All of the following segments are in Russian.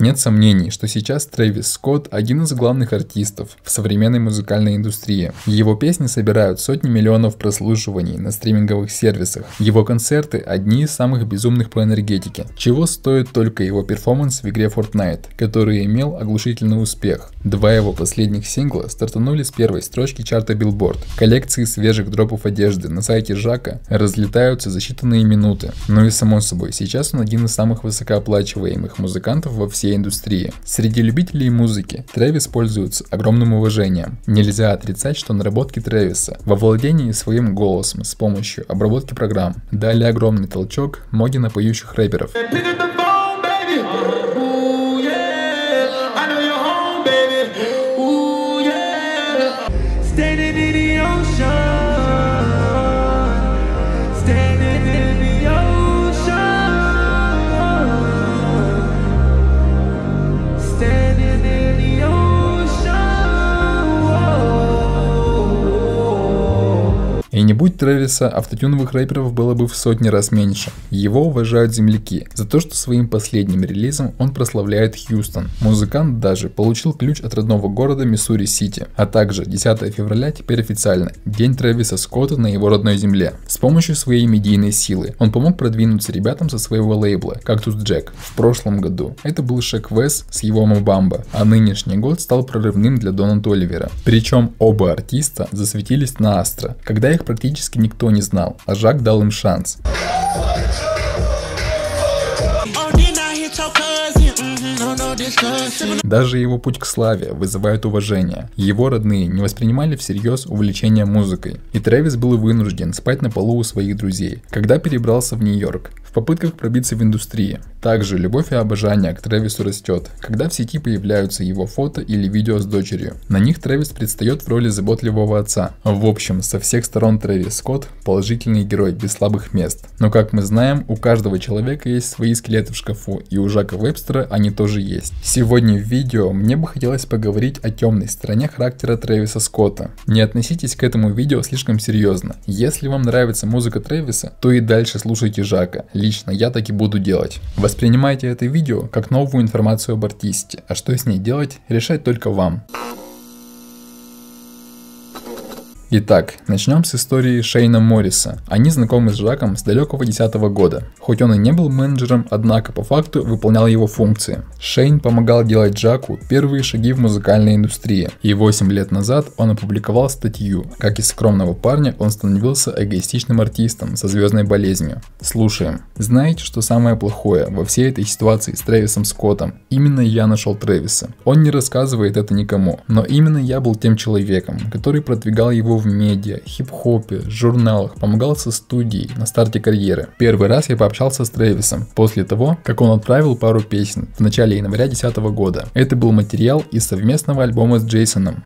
Нет сомнений, что сейчас Трэвис Скотт один из главных артистов в современной музыкальной индустрии. Его песни собирают сотни миллионов прослушиваний на стриминговых сервисах. Его концерты одни из самых безумных по энергетике. Чего стоит только его перформанс в игре Fortnite, который имел оглушительный успех. Два его последних сингла стартанули с первой строчки чарта Billboard. Коллекции свежих дропов одежды на сайте Жака разлетаются за считанные минуты. Ну и само собой, сейчас он один из самых высокооплачиваемых музыкантов во всей индустрии. Среди любителей музыки Трэвис пользуется огромным уважением. Нельзя отрицать, что наработки Трэвиса во владении своим голосом с помощью обработки программ дали огромный толчок моде на поющих рэперов. И не будь Трэвиса, автотюновых рэперов было бы в сотни раз меньше. Его уважают земляки за то, что своим последним релизом он прославляет Хьюстон. Музыкант даже получил ключ от родного города Миссури-Сити. А также 10 февраля теперь официально, день Трэвиса Скотта на его родной земле. С помощью своей медийной силы он помог продвинуться ребятам со своего лейбла Cactus Jack в прошлом году. Это был Шек Вес с его Мобамба, а нынешний год стал прорывным для Дональда Оливера. Причем оба артиста засветились на Астро, когда их практически никто не знал, а Жак дал им шанс. Даже его путь к славе вызывает уважение. Его родные не воспринимали всерьез увлечение музыкой, и Трэвис был вынужден спать на полу у своих друзей, когда перебрался в Нью-Йорк в попытках пробиться в индустрии. Также любовь и обожание к Трэвису растет, когда в сети появляются его фото или видео с дочерью. На них Трэвис предстает в роли заботливого отца. В общем, со всех сторон Трэвис Скотт положительный герой без слабых мест. Но как мы знаем, у каждого человека есть свои скелеты в шкафу, и у Жака Вебстера они тоже есть. Сегодня в видео мне бы хотелось поговорить о темной стороне характера Трэвиса Скотта. Не относитесь к этому видео слишком серьезно. Если вам нравится музыка Трэвиса, то и дальше слушайте Жака. Лично я так и буду делать. Воспринимайте это видео как новую информацию об артисте, а что с ней делать, решать только вам. Итак, начнем с истории Шейна Морриса. Они знакомы с Жаком с далекого 10 года. Хоть он и не был менеджером, однако по факту выполнял его функции. Шейн помогал делать Жаку первые шаги в музыкальной индустрии. И 8 лет назад он опубликовал статью, как из скромного парня он становился эгоистичным артистом со звездной болезнью. Слушаем. Знаете, что самое плохое во всей этой ситуации с Трэвисом Скоттом? Именно я нашел Трэвиса. Он не рассказывает это никому, но именно я был тем человеком, который продвигал его в медиа, хип-хопе, журналах, помогал со студией на старте карьеры. Первый раз я пообщался с Трэвисом после того, как он отправил пару песен в начале января 2010 года. Это был материал из совместного альбома с Джейсоном.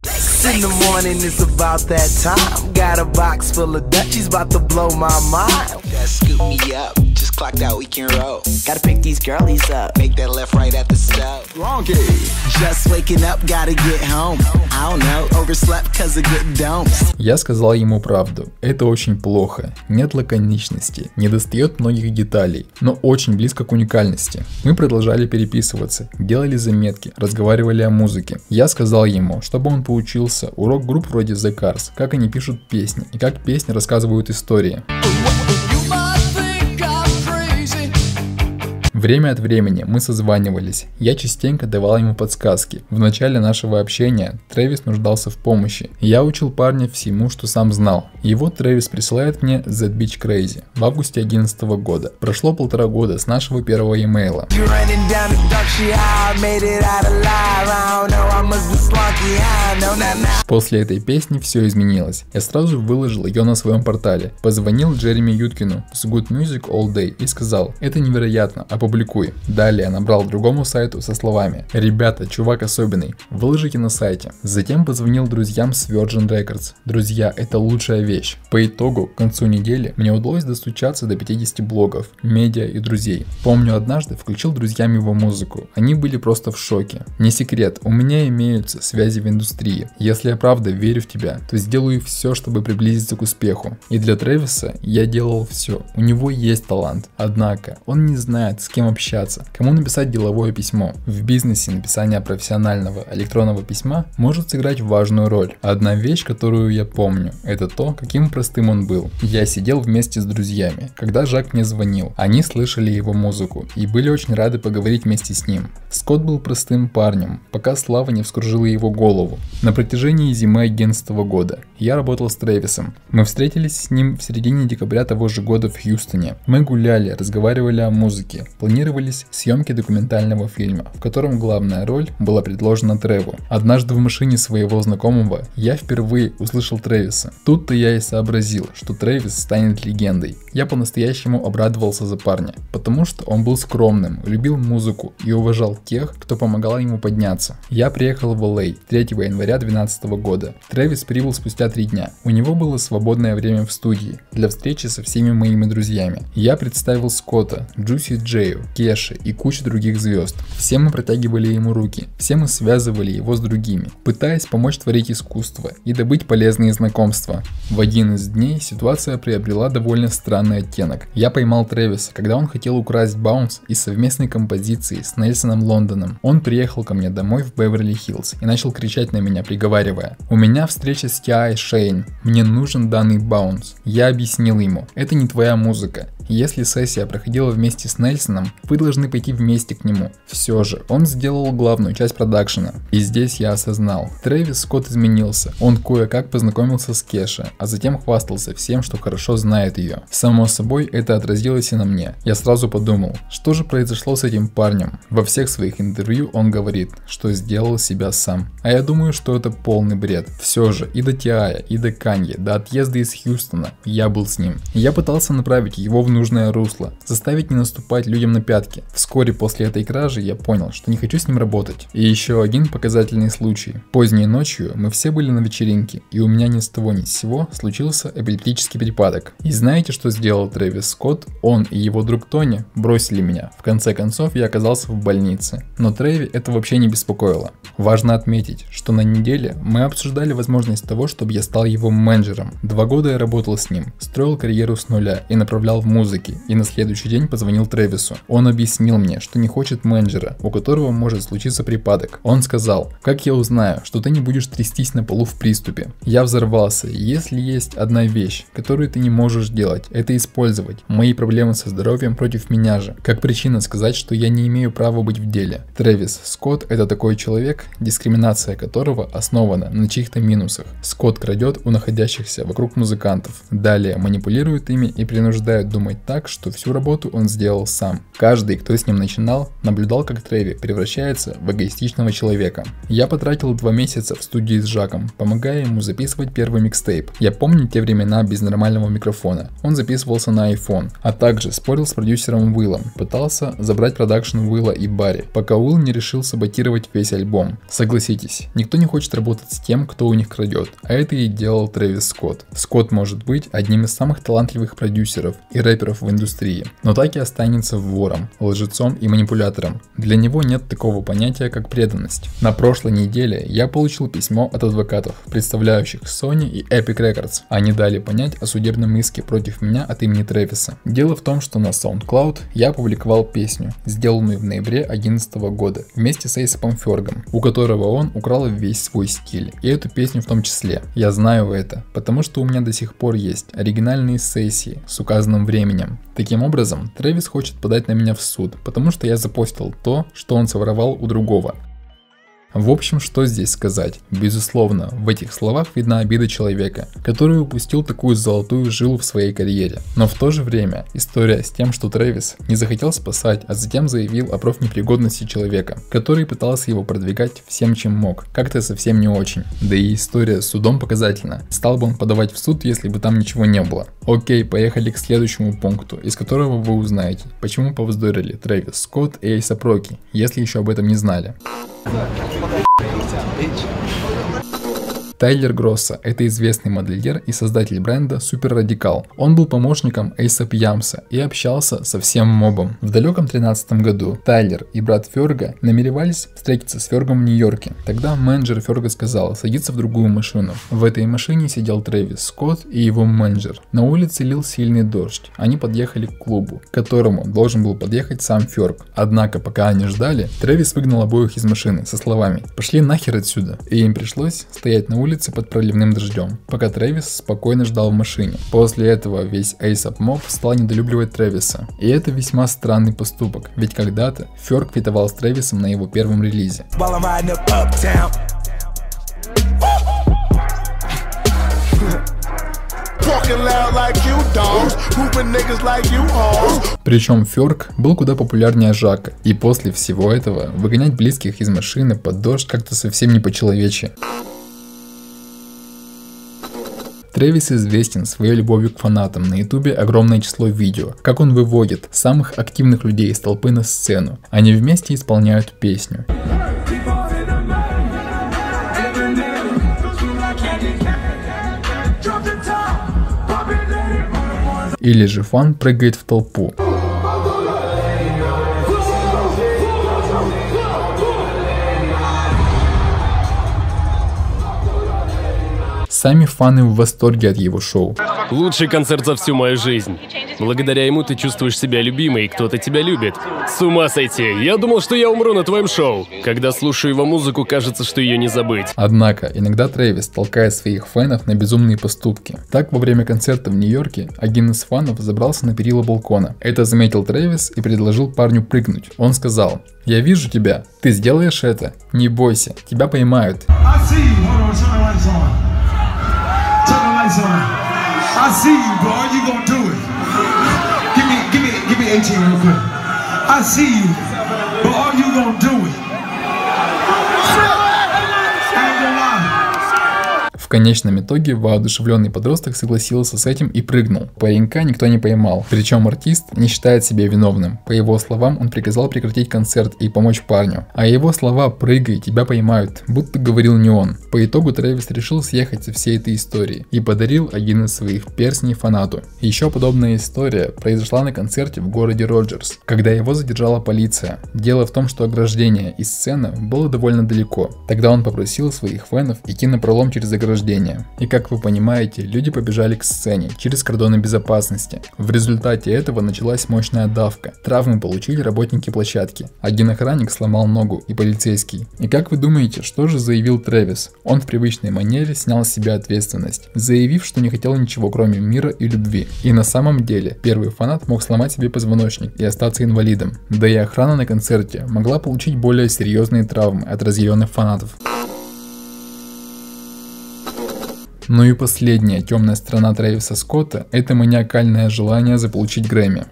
in the morning, it's about that time. Got a box full of Dutchies, about to blow my mind. Gotta scoop me up, just clocked out, we can roll. Gotta pick these girlies up, make that left right at the stove. Wrongky. Just waking up, gotta get home. I don't know, overslept cause of good don'ts. Я сказал ему правду. Это очень плохо. Нет лаконичности, не достает многих деталей, но очень близко к уникальности. Мы продолжали переписываться, делали заметки, разговаривали о музыке. Я сказал ему, чтобы он поучился урок групп вроде The Cars, как они пишут песни и как песни рассказывают истории. Время от времени мы созванивались, я частенько давал ему подсказки. В начале нашего общения Трэвис нуждался в помощи. Я учил парня всему, что сам знал. И вот Трэвис присылает мне The Beach Crazy в августе 2011 года. Прошло полтора года с нашего первого имейла. После этой песни все изменилось. Я сразу выложил ее на своем портале. Позвонил Джереми Юткину с Good Music All Day и сказал, это невероятно, опубликовано опубликуй. Далее набрал другому сайту со словами «Ребята, чувак особенный, выложите на сайте». Затем позвонил друзьям с Virgin Records. Друзья, это лучшая вещь. По итогу, к концу недели мне удалось достучаться до 50 блогов, медиа и друзей. Помню, однажды включил друзьям его музыку. Они были просто в шоке. Не секрет, у меня имеются связи в индустрии. Если я правда верю в тебя, то сделаю все, чтобы приблизиться к успеху. И для Трэвиса я делал все. У него есть талант. Однако, он не знает, с кем общаться, кому написать деловое письмо. В бизнесе написание профессионального электронного письма может сыграть важную роль. Одна вещь, которую я помню, это то, каким простым он был. Я сидел вместе с друзьями, когда Жак мне звонил. Они слышали его музыку и были очень рады поговорить вместе с ним. Скотт был простым парнем, пока слава не вскружила его голову. На протяжении зимы 11 года я работал с Трэвисом. Мы встретились с ним в середине декабря того же года в Хьюстоне. Мы гуляли, разговаривали о музыке, планировались съемки документального фильма, в котором главная роль была предложена Треву. Однажды в машине своего знакомого я впервые услышал Трэвиса. Тут-то я и сообразил, что Трэвис станет легендой. Я по-настоящему обрадовался за парня, потому что он был скромным, любил музыку и уважал тех, кто помогал ему подняться. Я приехал в LA 3 января 2012 года. Трэвис прибыл спустя три дня. У него было свободное время в студии для встречи со всеми моими друзьями. Я представил Скотта, Джуси Джею, Кеши и кучу других звезд. Все мы протягивали ему руки, все мы связывали его с другими, пытаясь помочь творить искусство и добыть полезные знакомства. В один из дней ситуация приобрела довольно странный оттенок. Я поймал Трэвиса, когда он хотел украсть баунс из совместной композиции с Нельсоном Лондоном. Он приехал ко мне домой в Беверли-Хиллз и начал кричать на меня, приговаривая. У меня встреча с Тиай Шейн, мне нужен данный баунс. Я объяснил ему, это не твоя музыка, если сессия проходила вместе с Нельсоном, вы должны пойти вместе к нему. Все же, он сделал главную часть продакшена. И здесь я осознал, Трэвис Скотт изменился. Он кое-как познакомился с Кеша, а затем хвастался всем, что хорошо знает ее. Само собой, это отразилось и на мне. Я сразу подумал, что же произошло с этим парнем. Во всех своих интервью он говорит, что сделал себя сам. А я думаю, что это полный бред. Все же, и до Тиая, и до Канье, до отъезда из Хьюстона, я был с ним. Я пытался направить его в нужное русло, заставить не наступать людям на пятки. Вскоре после этой кражи я понял, что не хочу с ним работать. И еще один показательный случай. Поздней ночью мы все были на вечеринке, и у меня ни с того ни с сего случился эпилептический припадок. И знаете, что сделал Трэвис Скотт? Он и его друг Тони бросили меня. В конце концов, я оказался в больнице. Но Трэви это вообще не беспокоило. Важно отметить, что на неделе мы обсуждали возможность того, чтобы я стал его менеджером. Два года я работал с ним, строил карьеру с нуля и направлял в музыку музыки и на следующий день позвонил Трэвису. Он объяснил мне, что не хочет менеджера, у которого может случиться припадок. Он сказал, как я узнаю, что ты не будешь трястись на полу в приступе. Я взорвался, если есть одна вещь, которую ты не можешь делать, это использовать мои проблемы со здоровьем против меня же, как причина сказать, что я не имею права быть в деле. Трэвис Скотт это такой человек, дискриминация которого основана на чьих-то минусах. Скотт крадет у находящихся вокруг музыкантов, далее манипулирует ими и принуждает думать думать так, что всю работу он сделал сам. Каждый, кто с ним начинал, наблюдал, как Треви превращается в эгоистичного человека. Я потратил два месяца в студии с Жаком, помогая ему записывать первый микстейп. Я помню те времена без нормального микрофона. Он записывался на iPhone, а также спорил с продюсером Уиллом, пытался забрать продакшн Уилла и Барри, пока Уилл не решил саботировать весь альбом. Согласитесь, никто не хочет работать с тем, кто у них крадет, а это и делал Трэвис Скотт. Скотт может быть одним из самых талантливых продюсеров и рэперов рэперов в индустрии, но так и останется вором, лжецом и манипулятором. Для него нет такого понятия, как преданность. На прошлой неделе я получил письмо от адвокатов, представляющих Sony и Epic Records. Они дали понять о судебном иске против меня от имени Трэвиса. Дело в том, что на SoundCloud я опубликовал песню, сделанную в ноябре 2011 года, вместе с Эйсапом Фергом, у которого он украл весь свой стиль, и эту песню в том числе. Я знаю это, потому что у меня до сих пор есть оригинальные сессии с указанным временем временем. Таким образом, Трэвис хочет подать на меня в суд, потому что я запостил то, что он своровал у другого. В общем, что здесь сказать? Безусловно, в этих словах видна обида человека, который упустил такую золотую жилу в своей карьере. Но в то же время история с тем, что Трэвис не захотел спасать, а затем заявил о профнепригодности человека, который пытался его продвигать всем, чем мог, как-то совсем не очень. Да и история с судом показательна. Стал бы он подавать в суд, если бы там ничего не было. Окей, поехали к следующему пункту, из которого вы узнаете, почему повздорили Трэвис Скотт и Эйса Проки, если еще об этом не знали. Mano, Тайлер Гросса – это известный модельер и создатель бренда Super Radical. Он был помощником Эйсап Ямса и общался со всем мобом. В далеком 13 году Тайлер и брат Ферга намеревались встретиться с Фергом в Нью-Йорке. Тогда менеджер Ферга сказал садиться в другую машину. В этой машине сидел Трэвис Скотт и его менеджер. На улице лил сильный дождь. Они подъехали к клубу, к которому должен был подъехать сам Ферг. Однако, пока они ждали, Трэвис выгнал обоих из машины со словами «Пошли нахер отсюда!» И им пришлось стоять на улице под проливным дождем, пока Трэвис спокойно ждал в машине. После этого весь ASAP Mob стал недолюбливать Трэвиса. И это весьма странный поступок, ведь когда-то Ферг фитовал с Трэвисом на его первом релизе. Причем Ферк был куда популярнее Жака, и после всего этого выгонять близких из машины под дождь как-то совсем не по-человечьи. Трэвис известен своей любовью к фанатам. На ютубе огромное число видео, как он выводит самых активных людей из толпы на сцену. Они вместе исполняют песню. Или же фан прыгает в толпу. Сами фаны в восторге от его шоу. Лучший концерт за всю мою жизнь. Благодаря ему ты чувствуешь себя любимой, и кто-то тебя любит. С ума сойти. Я думал, что я умру на твоем шоу. Когда слушаю его музыку, кажется, что ее не забыть. Однако, иногда Трэвис толкает своих фанов на безумные поступки. Так, во время концерта в Нью-Йорке, один из фанов забрался на перила балкона. Это заметил Трэвис и предложил парню прыгнуть. Он сказал, я вижу тебя, ты сделаешь это, не бойся, тебя поймают. lights on. I see you, bro. You gonna do it. Give me, give me, give me 18 real quick. I see you, but are you gonna do конечном итоге воодушевленный подросток согласился с этим и прыгнул. Паренька никто не поймал. Причем артист не считает себя виновным. По его словам, он приказал прекратить концерт и помочь парню. А его слова «прыгай, тебя поймают», будто говорил не он. По итогу Трэвис решил съехать со всей этой истории и подарил один из своих перстней фанату. Еще подобная история произошла на концерте в городе Роджерс, когда его задержала полиция. Дело в том, что ограждение и сцена было довольно далеко. Тогда он попросил своих фенов идти на пролом через ограждение ограждения. И как вы понимаете, люди побежали к сцене через кордоны безопасности. В результате этого началась мощная давка. Травмы получили работники площадки. Один охранник сломал ногу и полицейский. И как вы думаете, что же заявил Трэвис? Он в привычной манере снял с себя ответственность, заявив, что не хотел ничего кроме мира и любви. И на самом деле, первый фанат мог сломать себе позвоночник и остаться инвалидом. Да и охрана на концерте могла получить более серьезные травмы от разъяренных фанатов. Ну и последняя темная сторона Трэвиса Скотта – это маниакальное желание заполучить Грэмми.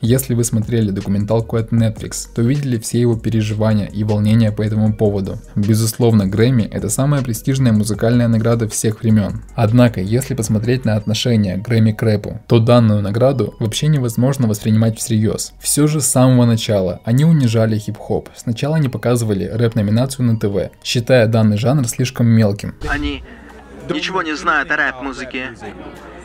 Если вы смотрели документалку от Netflix, то видели все его переживания и волнения по этому поводу. Безусловно, Грэмми – это самая престижная музыкальная награда всех времен. Однако, если посмотреть на отношение Грэмми к рэпу, то данную награду вообще невозможно воспринимать всерьез. Все же с самого начала они унижали хип-хоп. Сначала они показывали рэп-номинацию на ТВ, считая данный жанр слишком мелким. Они ничего не знают о рэп-музыке.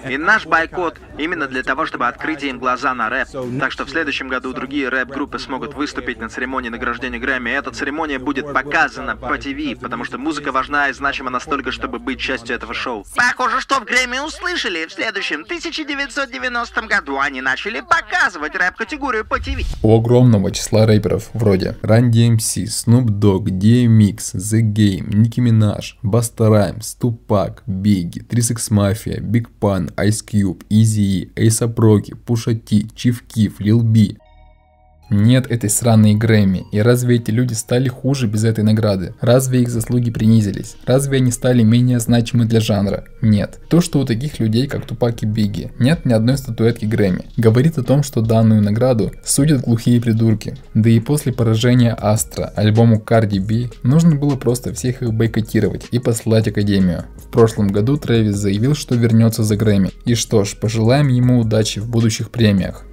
И наш бойкот именно для того, чтобы открыть им глаза на рэп. Так что в следующем году другие рэп-группы смогут выступить на церемонии награждения Грэмми. И эта церемония будет показана по ТВ, потому что музыка важна и значима настолько, чтобы быть частью этого шоу. Похоже, что в Грэмми услышали. В следующем 1990 году они начали показывать рэп-категорию по ТВ. У огромного числа рэперов вроде Run DMC, Snoop Dogg, DMX, The Game, Nicki Minaj, Busta Rhymes, Tupac, Biggie, 3 Mafia, Big Pun, Ice Cube, Easy, A$AP Rocky, Pusha T, Chief Keef, Lil B. Нет этой сраной Грэмми. И разве эти люди стали хуже без этой награды? Разве их заслуги принизились? Разве они стали менее значимы для жанра? Нет. То, что у таких людей, как Тупак и Бигги, нет ни одной статуэтки Грэмми, говорит о том, что данную награду судят глухие придурки. Да и после поражения Астра альбому Cardi B нужно было просто всех их бойкотировать и послать Академию. В прошлом году Трэвис заявил, что вернется за Грэмми. И что ж, пожелаем ему удачи в будущих премиях.